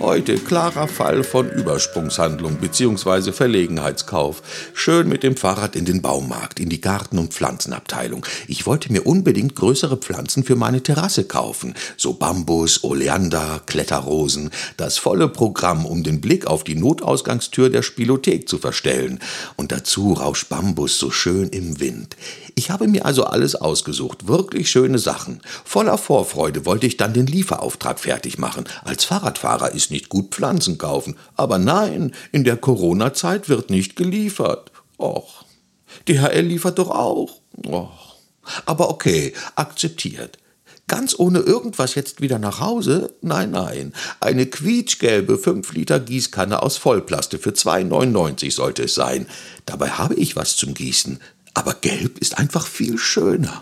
Heute klarer Fall von Übersprungshandlung bzw. Verlegenheitskauf. Schön mit dem Fahrrad in den Baumarkt, in die Garten- und Pflanzenabteilung. Ich wollte mir unbedingt größere Pflanzen für meine Terrasse kaufen. So Bambus, Oleander, Kletterrosen. Das volle Programm, um den Blick auf die Notausgangstür der Spielothek zu verstellen. Und dazu rauscht Bambus so schön im Wind. Ich habe mir also alles ausgesucht, wirklich schöne Sachen. Voller Vorfreude wollte ich dann den Lieferauftrag fertig machen. Als Fahrradfahrer ist nicht gut Pflanzen kaufen. Aber nein, in der Corona-Zeit wird nicht geliefert. Och, DHL liefert doch auch. Och. Aber okay, akzeptiert. Ganz ohne irgendwas jetzt wieder nach Hause? Nein, nein. Eine quietschgelbe 5 Liter Gießkanne aus Vollplaste für 2,99 sollte es sein. Dabei habe ich was zum Gießen. Aber gelb ist einfach viel schöner.